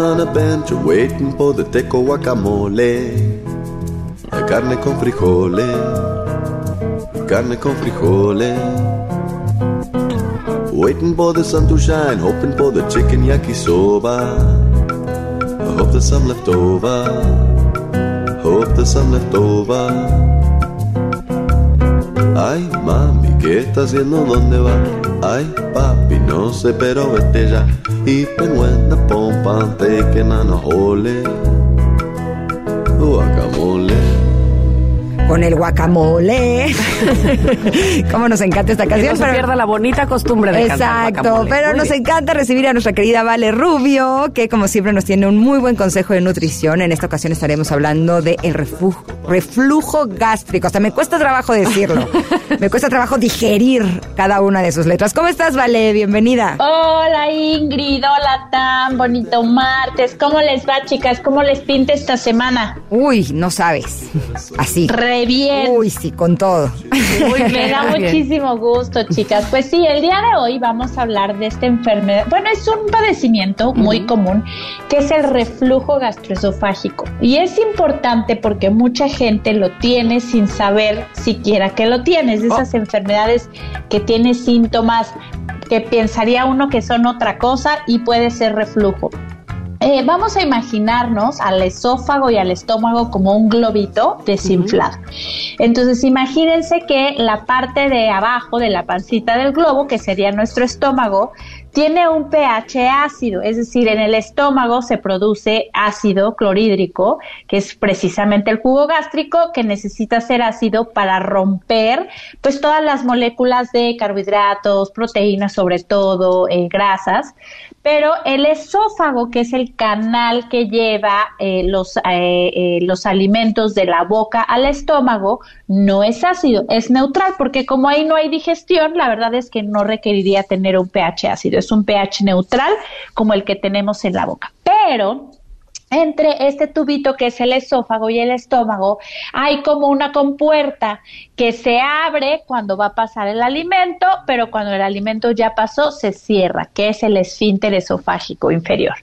On a bench waiting for the teco guacamole. Carne con frijoles, carne con frijoles. Waiting for the sun to shine, hoping for the chicken yakisoba. I hope there's some left over. Hope there's some left over. Ay, mami, ¿qué estás haciendo? ¿Dónde va? Ay, papi, no sé, pero vete ya. Even when the pompa taking on a hole. Guacamole con el guacamole. Cómo nos encanta esta canción. Que no se pierda la bonita costumbre de Exacto, pero nos encanta recibir a nuestra querida Vale Rubio, que como siempre nos tiene un muy buen consejo de nutrición. En esta ocasión estaremos hablando de el reflujo, reflujo gástrico. Hasta me cuesta trabajo decirlo. me cuesta trabajo digerir cada una de sus letras. ¿Cómo estás, Vale? Bienvenida. Hola, Ingrid. Hola, tan bonito martes. ¿Cómo les va, chicas? ¿Cómo les pinta esta semana? Uy, no sabes. Así bien. Uy, sí, con todo. Uy, me da muchísimo gusto, chicas. Pues sí, el día de hoy vamos a hablar de esta enfermedad. Bueno, es un padecimiento muy común que es el reflujo gastroesofágico. Y es importante porque mucha gente lo tiene sin saber siquiera que lo tiene. Es de esas oh. enfermedades que tiene síntomas que pensaría uno que son otra cosa y puede ser reflujo. Eh, vamos a imaginarnos al esófago y al estómago como un globito desinflado. Entonces imagínense que la parte de abajo de la pancita del globo, que sería nuestro estómago, tiene un pH ácido, es decir, en el estómago se produce ácido clorhídrico, que es precisamente el jugo gástrico que necesita ser ácido para romper pues todas las moléculas de carbohidratos, proteínas sobre todo, eh, grasas, pero el esófago, que es el canal que lleva eh, los, eh, eh, los alimentos de la boca al estómago, no es ácido, es neutral, porque como ahí no hay digestión, la verdad es que no requeriría tener un pH ácido, es un pH neutral como el que tenemos en la boca. Pero entre este tubito que es el esófago y el estómago hay como una compuerta que se abre cuando va a pasar el alimento, pero cuando el alimento ya pasó se cierra, que es el esfínter esofágico inferior.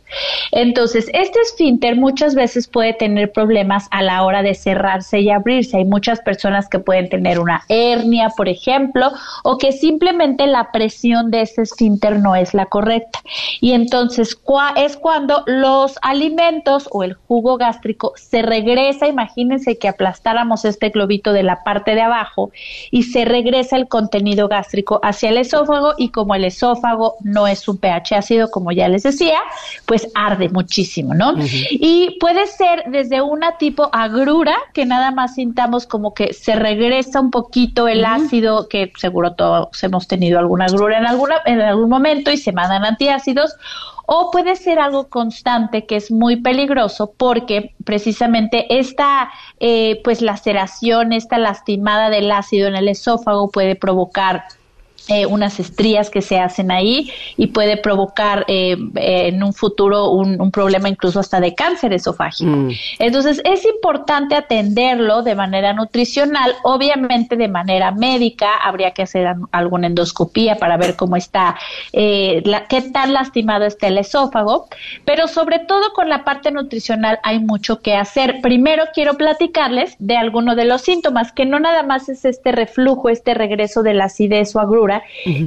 Entonces, este esfínter muchas veces puede tener problemas a la hora de cerrarse y abrirse. Hay muchas personas que pueden tener una hernia, por ejemplo, o que simplemente la presión de ese esfínter no es la correcta. Y entonces es cuando los alimentos o el jugo gástrico se regresa, imagínense que aplastáramos este globito de la parte de abajo, y se regresa el contenido gástrico hacia el esófago y como el esófago no es un pH ácido, como ya les decía, pues arde muchísimo, ¿no? Y puede ser desde una tipo agrura, que nada más sintamos como que se regresa un poquito el ácido, que seguro todos hemos tenido alguna agrura en, alguna, en algún momento y se mandan antiácidos, o puede ser algo constante que es muy peligroso porque precisamente esta eh, pues laceración, esta lastimada del ácido en el esófago puede provocar eh, unas estrías que se hacen ahí y puede provocar eh, en un futuro un, problema incluso hasta de cáncer esofágico. Mm. Entonces es importante atenderlo de manera nutricional, obviamente de manera médica, habría que hacer alguna endoscopía para ver cómo está, eh, qué tan lastimado está el esófago, pero sobre todo con la parte nutricional hay mucho que hacer. Primero quiero platicarles de alguno de los síntomas, que no nada más es este reflujo, este regreso de la acidez o agrura,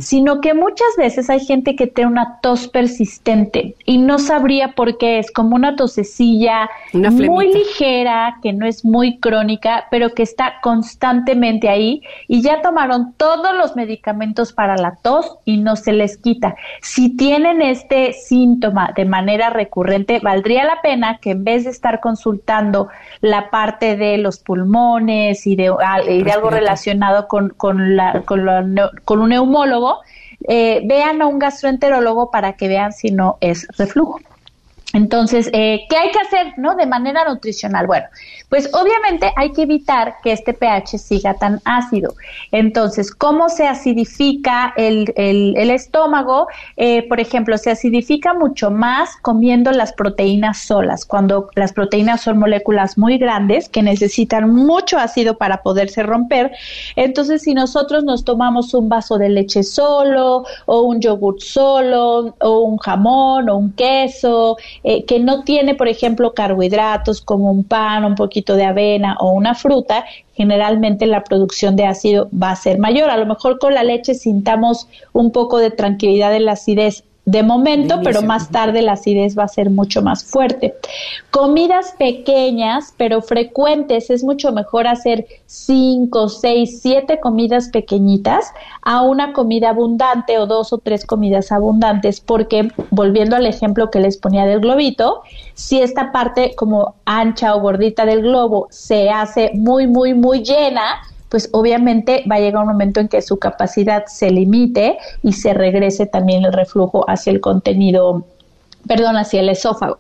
sino que muchas veces hay gente que tiene una tos persistente y no sabría por qué. Es como una tosecilla muy ligera, que no es muy crónica, pero que está constantemente ahí. Y ya tomaron todos los medicamentos para la tos y no se les quita. Si tienen este síntoma de manera recurrente, valdría la pena que en vez de estar consultando la parte de los pulmones y de, algo relacionado con, con, la, con, con un neumólogo, eh, vean a un gastroenterólogo para que vean si no es reflujo. Entonces, eh, ¿qué hay que hacer, no? De manera nutricional. Bueno, pues obviamente hay que evitar que este pH siga tan ácido. Entonces, ¿cómo se acidifica el, estómago? Eh, por ejemplo, se acidifica mucho más comiendo las proteínas solas. Cuando las proteínas son moléculas muy grandes que necesitan mucho ácido para poderse romper. Entonces, si nosotros nos tomamos un vaso de leche solo, o un yogurt solo, o un jamón, o un queso, eh, que no tiene, por ejemplo, carbohidratos como un pan, un poquito de avena o una fruta, generalmente la producción de ácido va a ser mayor. A lo mejor con la leche sintamos un poco de tranquilidad en la acidez de momento, pero más tarde la acidez va a ser mucho más fuerte. Comidas pequeñas, pero frecuentes, es mucho mejor hacer cinco, seis, siete comidas pequeñitas a una comida abundante o dos o tres comidas abundantes, porque volviendo al ejemplo que les ponía del globito, si esta parte como ancha o gordita del globo se hace muy, muy, muy llena, pues obviamente va a llegar un momento en que su capacidad se limite y se regrese también el reflujo hacia el contenido perdón, hacia el esófago.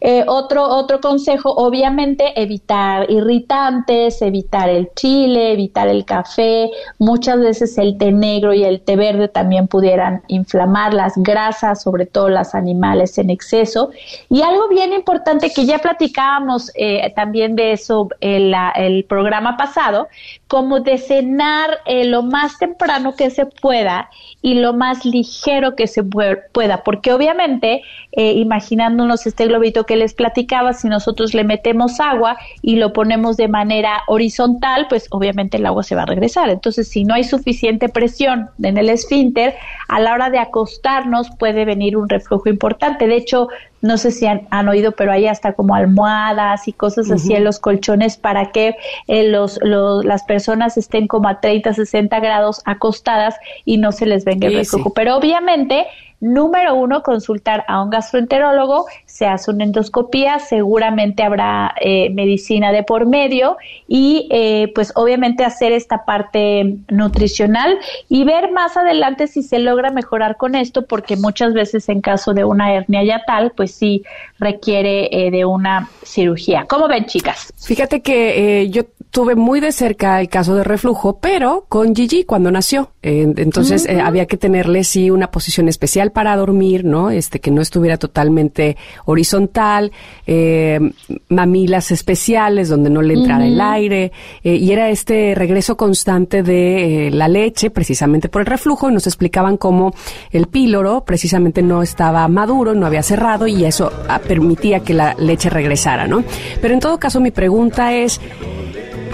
Eh, otro, otro consejo, obviamente, evitar irritantes, evitar el chile, evitar el café. Muchas veces el té negro y el té verde también pudieran inflamar las grasas, sobre todo las animales en exceso. Y algo bien importante que ya platicábamos eh, también de eso en el programa pasado, como de cenar eh, lo más temprano que se pueda y lo más ligero que se pueda, porque obviamente eh, imaginándonos este globito que les platicaba, si nosotros le metemos agua y lo ponemos de manera horizontal, pues obviamente el agua se va a regresar. Entonces, si no hay suficiente presión en el esfínter, a la hora de acostarnos puede venir un reflujo importante. De hecho, no sé si han, oído, pero hay hasta como almohadas y cosas así en los colchones para que eh, los, las personas estén como a 30, 60 grados acostadas y no se les venga el reflujo. Pero obviamente Número uno, consultar a un gastroenterólogo, se hace una endoscopía, seguramente habrá eh, medicina de por medio y eh, pues obviamente hacer esta parte nutricional y ver más adelante si se logra mejorar con esto, porque muchas veces en caso de una hernia ya tal, pues sí requiere eh, de una cirugía. ¿Cómo ven, chicas? Fíjate que yo tuve muy de cerca el caso de reflujo, pero con Gigi cuando nació. entonces había que tenerle sí una posición especial para dormir, ¿no? Este, que no estuviera totalmente horizontal, eh, mamilas especiales donde no le entrara el aire, eh, y era este regreso constante de eh, la leche, precisamente por el reflujo, y nos explicaban cómo el píloro precisamente no estaba maduro, no había cerrado, y eso ah, permitía que la leche regresara, ¿no? Pero en todo caso, mi pregunta es,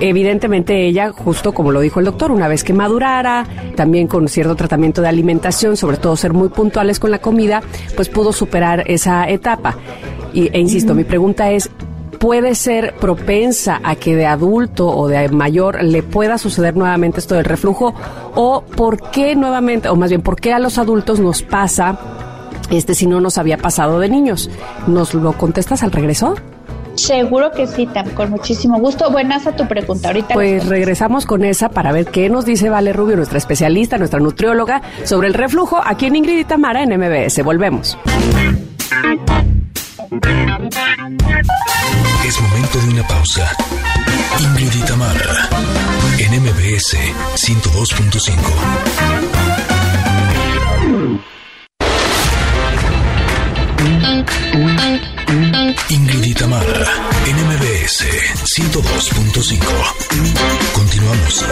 evidentemente ella, justo como lo dijo el doctor, una vez que madurara, también con cierto tratamiento de alimentación, sobre todo ser muy puntuales con la comida, pues pudo superar esa etapa. Y, e insisto, mi pregunta es, ¿puede ser propensa a que de adulto o de mayor le pueda suceder nuevamente esto del reflujo? ¿O por qué nuevamente, o más bien, por qué a los adultos nos pasa este si no nos había pasado de niños? ¿Nos lo contestas al regreso? Seguro que sí, Tam, con muchísimo gusto. Buenas a tu pregunta. Ahorita pues regresamos con esa para ver qué nos dice Vale Rubio, nuestra especialista, nuestra nutrióloga, sobre el reflujo aquí en Ingrid y Tamara en MBS. Volvemos. Es momento de una pausa. Ingrid y Tamara en MBS 102.5. Ingrid y Tamara, NMBS 102.5. Continuamos.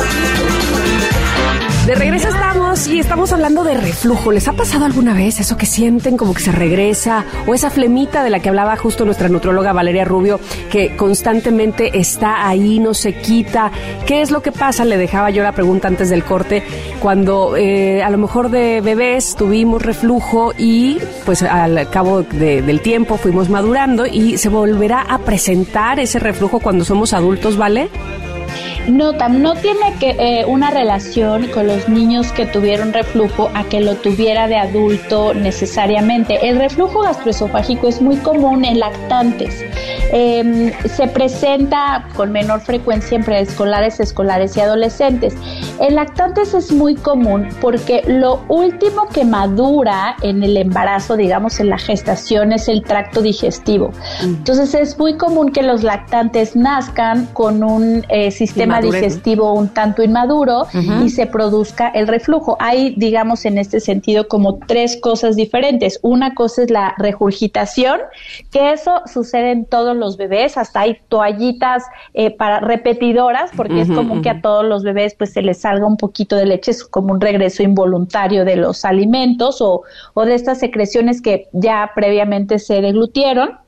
De regreso estamos y estamos hablando de reflujo. ¿Les ha pasado alguna vez eso que sienten como que se regresa o esa flemita de la que hablaba justo nuestra nutróloga Valeria Rubio que constantemente está ahí, no se quita? ¿Qué es lo que pasa? Le dejaba yo la pregunta antes del corte cuando eh, a lo mejor de bebés tuvimos reflujo y pues al cabo del tiempo fuimos madurando y se volverá a presentar ese reflujo cuando somos adultos, ¿vale? No, no tiene que eh, una relación con los niños que tuvieron reflujo a que lo tuviera de adulto necesariamente. El reflujo gastroesofágico es muy común en lactantes. Em, se presenta con menor frecuencia en preescolares, escolares y adolescentes. En lactantes es muy común porque lo último que madura en el embarazo, digamos en la gestación, es el tracto digestivo. Mm. Entonces es muy común que los lactantes nazcan con un eh, sistema digestivo un tanto inmaduro y se produzca el reflujo. Hay, digamos, en este sentido como tres cosas diferentes. Una cosa es la regurgitación, que eso sucede en todos los bebés, hasta hay toallitas eh, para repetidoras, porque es común que a todos los bebés pues se les salga un poquito de leche, es como un regreso involuntario de los alimentos o, o de estas secreciones que ya previamente se deglutieron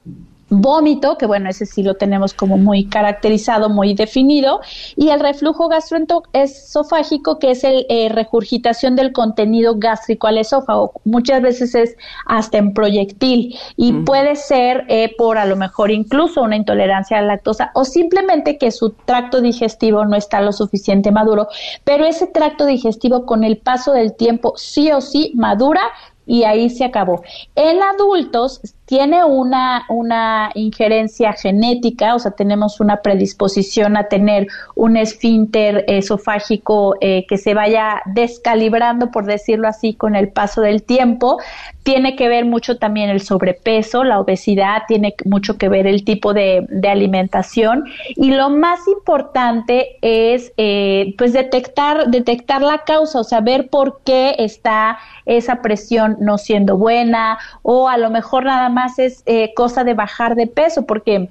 vómito, que bueno, ese sí lo tenemos como muy caracterizado, muy definido, y el reflujo gastroesofágico, que es el eh, regurgitación del contenido gástrico al esófago. Muchas veces es hasta en proyectil y puede ser eh, por a lo mejor incluso una intolerancia a la lactosa o simplemente que su tracto digestivo no está lo suficiente maduro, pero ese tracto digestivo con el paso del tiempo sí o sí madura y ahí se acabó. En adultos tiene una, una injerencia genética, o sea, tenemos una predisposición a tener un esfínter esofágico eh, que se vaya descalibrando, por decirlo así, con el paso del tiempo. Tiene que ver mucho también el sobrepeso, la obesidad, tiene mucho que ver el tipo de, alimentación. Y lo más importante es, eh, pues, detectar, detectar la causa, o sea, ver por qué está esa presión no siendo buena, o a lo mejor nada más es eh, cosa de bajar de peso, porque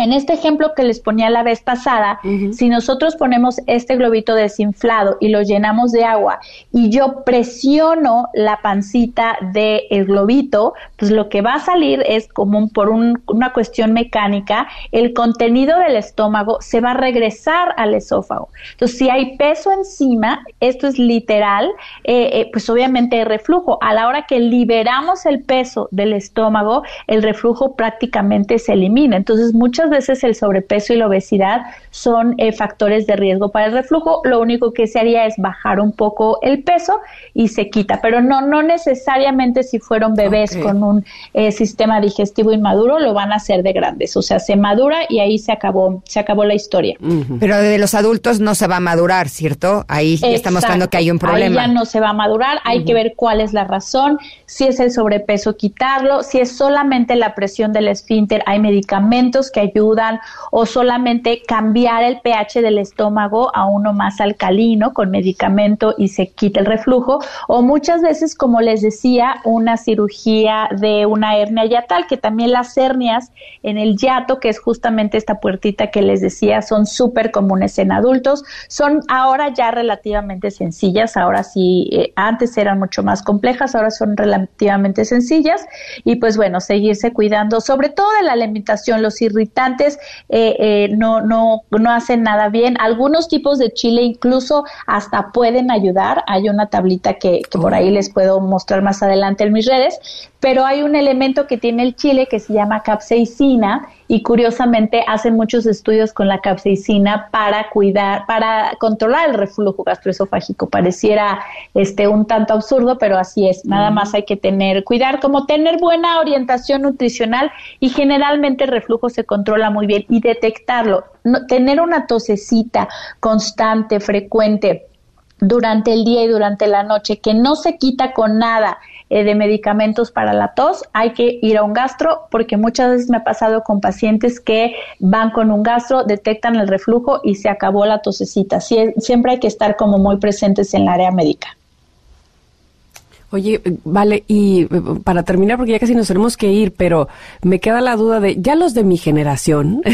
en este ejemplo que les ponía la vez pasada, si nosotros ponemos este globito desinflado y lo llenamos de agua y yo presiono la pancita del globito, pues lo que va a salir es como por una cuestión mecánica, el contenido del estómago se va a regresar al esófago. Entonces, si hay peso encima, esto es literal, eh, eh, pues obviamente hay reflujo. A la hora que liberamos el peso del estómago, el reflujo prácticamente se elimina. Entonces, muchas veces el sobrepeso y la obesidad son eh, factores de riesgo para el reflujo. Lo único que se haría es bajar un poco el peso y se quita, pero no, no necesariamente si fueron bebés con un eh, sistema digestivo inmaduro lo van a hacer de grandes. O sea, se madura y ahí se acabó, se acabó la historia. Pero de los adultos no se va a madurar, ¿cierto? Ahí está mostrando que hay un problema. Ahí ya no se va a madurar, hay que ver cuál es la razón, si es el sobrepeso, quitarlo, si es solamente la presión del esfínter, hay medicamentos que ayudan o solamente cambiar el pH del estómago a uno más alcalino con medicamento y se quita el reflujo. O muchas veces como les decía una cirugía de una hernia yatal que también las hernias en el yato que es justamente esta puertita que les decía son súper comunes en adultos. Son ahora ya relativamente sencillas ahora sí eh, antes eran mucho más complejas ahora son relativamente sencillas. Y pues bueno seguirse cuidando sobre todo de la alimentación los irritantes eh, eh, no, no, no hacen nada bien. Algunos tipos de chile incluso hasta pueden ayudar. Hay una tablita que, que por ahí les puedo mostrar más adelante en mis redes, pero hay un elemento que tiene el chile que se llama capsaicina y curiosamente hacen muchos estudios con la capsaicina para cuidar, para controlar el reflujo gastroesofágico. Pareciera este un tanto absurdo, pero así es. Nada más hay que tener cuidar, como tener buena orientación nutricional y generalmente el reflujo se controla muy bien y detectarlo. tener una tosecita constante, frecuente durante el día y durante la noche que no se quita con nada eh, de medicamentos para la tos, hay que ir a un gastro porque muchas veces me ha pasado con pacientes que van con un gastro, detectan el reflujo y se acabó la tosecita. siempre hay que estar como muy presentes en el área médica. Oye, vale, y eh, para terminar, porque ya casi nos tenemos que ir, pero me queda la duda de, ya los de mi generación,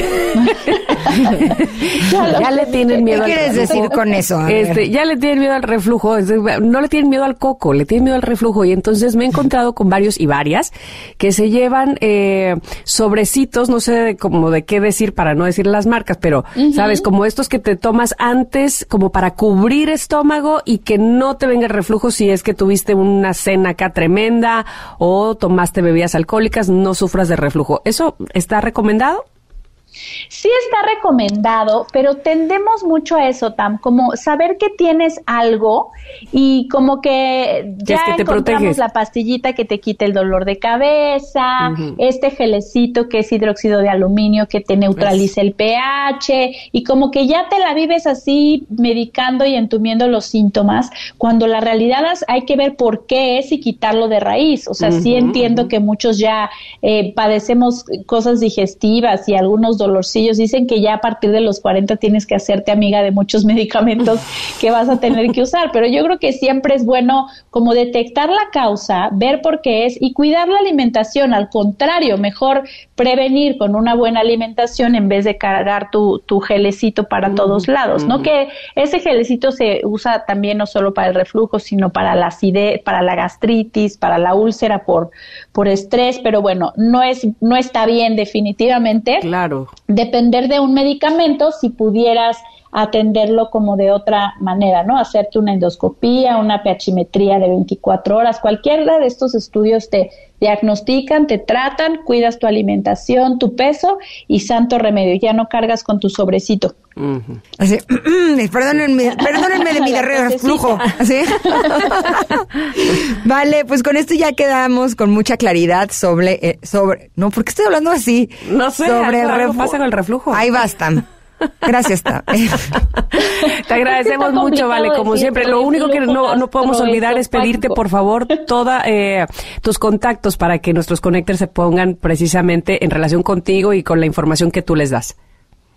ya, le tienen miedo ¿Qué quieres decir con eso? Este, ya le tienen miedo al reflujo, no le tienen miedo al coco, le tienen miedo al reflujo. Y entonces me he encontrado con varios y varias que se llevan eh, sobrecitos, no sé como de qué decir para no decir las marcas, pero, ¿sabes? Como estos que te tomas antes como para cubrir estómago y que no te venga el reflujo si es que tuviste una cena acá tremenda o tomaste bebidas alcohólicas, no sufras de reflujo. ¿Eso está recomendado? Sí está recomendado, pero tendemos mucho a eso, Tam, como saber que tienes algo y como que ya encontramos la pastillita que te quita el dolor de cabeza, este gelecito que es hidróxido de aluminio que te neutraliza el pH y como que ya te la vives así medicando y entumiendo los síntomas, cuando la realidad es, hay que ver por qué es y quitarlo de raíz. O sea, sí entiendo que muchos ya eh, padecemos cosas digestivas y algunos dolores dolorcillos. Dicen que ya a partir de los 40 tienes que hacerte amiga de muchos medicamentos que vas a tener que usar, pero yo creo que siempre es bueno como detectar la causa, ver por qué es y cuidar la alimentación. Al contrario, mejor prevenir con una buena alimentación en vez de cargar tu, tu gelecito para todos lados, ¿no? Que ese gelecito se usa también no solo para el reflujo, sino para la acidez, para la gastritis, para la úlcera por, por estrés, pero bueno, no es, no está bien definitivamente. Claro. Depender de un medicamento si pudieras atenderlo como de otra manera, ¿no? Hacerte una endoscopía, una pHimetría de 24 horas, cualquiera de estos estudios te diagnostican, te tratan, cuidas tu alimentación, tu peso y santo remedio, ya no cargas con tu sobrecito. Así, perdónenme, perdónenme de mi reflujo. ¿Así? vale, pues con esto ya quedamos con mucha claridad sobre, eh, sobre, no, ¿por qué estoy hablando así? No sé, sobre algo, pasa con el reflujo. Ahí basta. Gracias, Te agradecemos mucho, Vale, como siempre. Lo único que no, no podemos olvidar es pedirte, por favor, toda eh, tus contactos para que nuestros conectores se pongan precisamente en relación contigo y con la información que tú les das.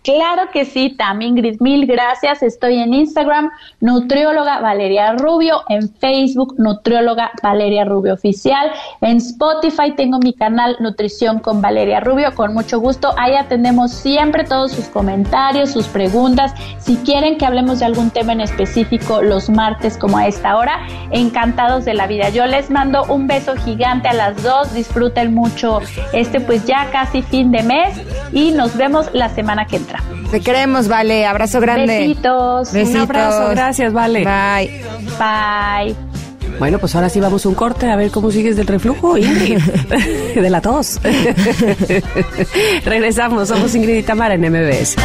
Claro que sí, también Ingrid, mil gracias. Estoy en Instagram, nutrióloga Valeria Rubio, en Facebook, nutrióloga Valeria Rubio Oficial, en Spotify tengo mi canal Nutrición con Valeria Rubio, con mucho gusto. Ahí atendemos siempre todos sus comentarios, sus preguntas. Si quieren que hablemos de algún tema en específico los martes como a esta hora, encantados de la vida. Yo les mando un beso gigante a las dos, disfruten mucho este pues ya casi fin de mes y nos vemos la semana que viene. Te queremos, Vale. Abrazo grande. Besitos. Besitos. Un abrazo. Gracias, Vale. Bye. Bye. Bueno, pues ahora sí vamos a un corte a ver cómo sigues del reflujo, Ingrid. de la tos. Regresamos. Somos Ingrid y Tamara en MBS.